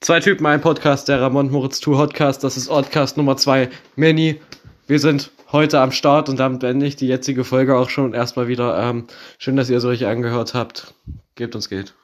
Zwei Typen, ein Podcast, der Ramon Moritz Tour Podcast. Das ist Podcast Nummer zwei Mini. Wir sind heute am Start und damit beende ich die jetzige Folge auch schon erstmal wieder. Ähm, schön, dass ihr es euch angehört habt. Gebt uns Geld.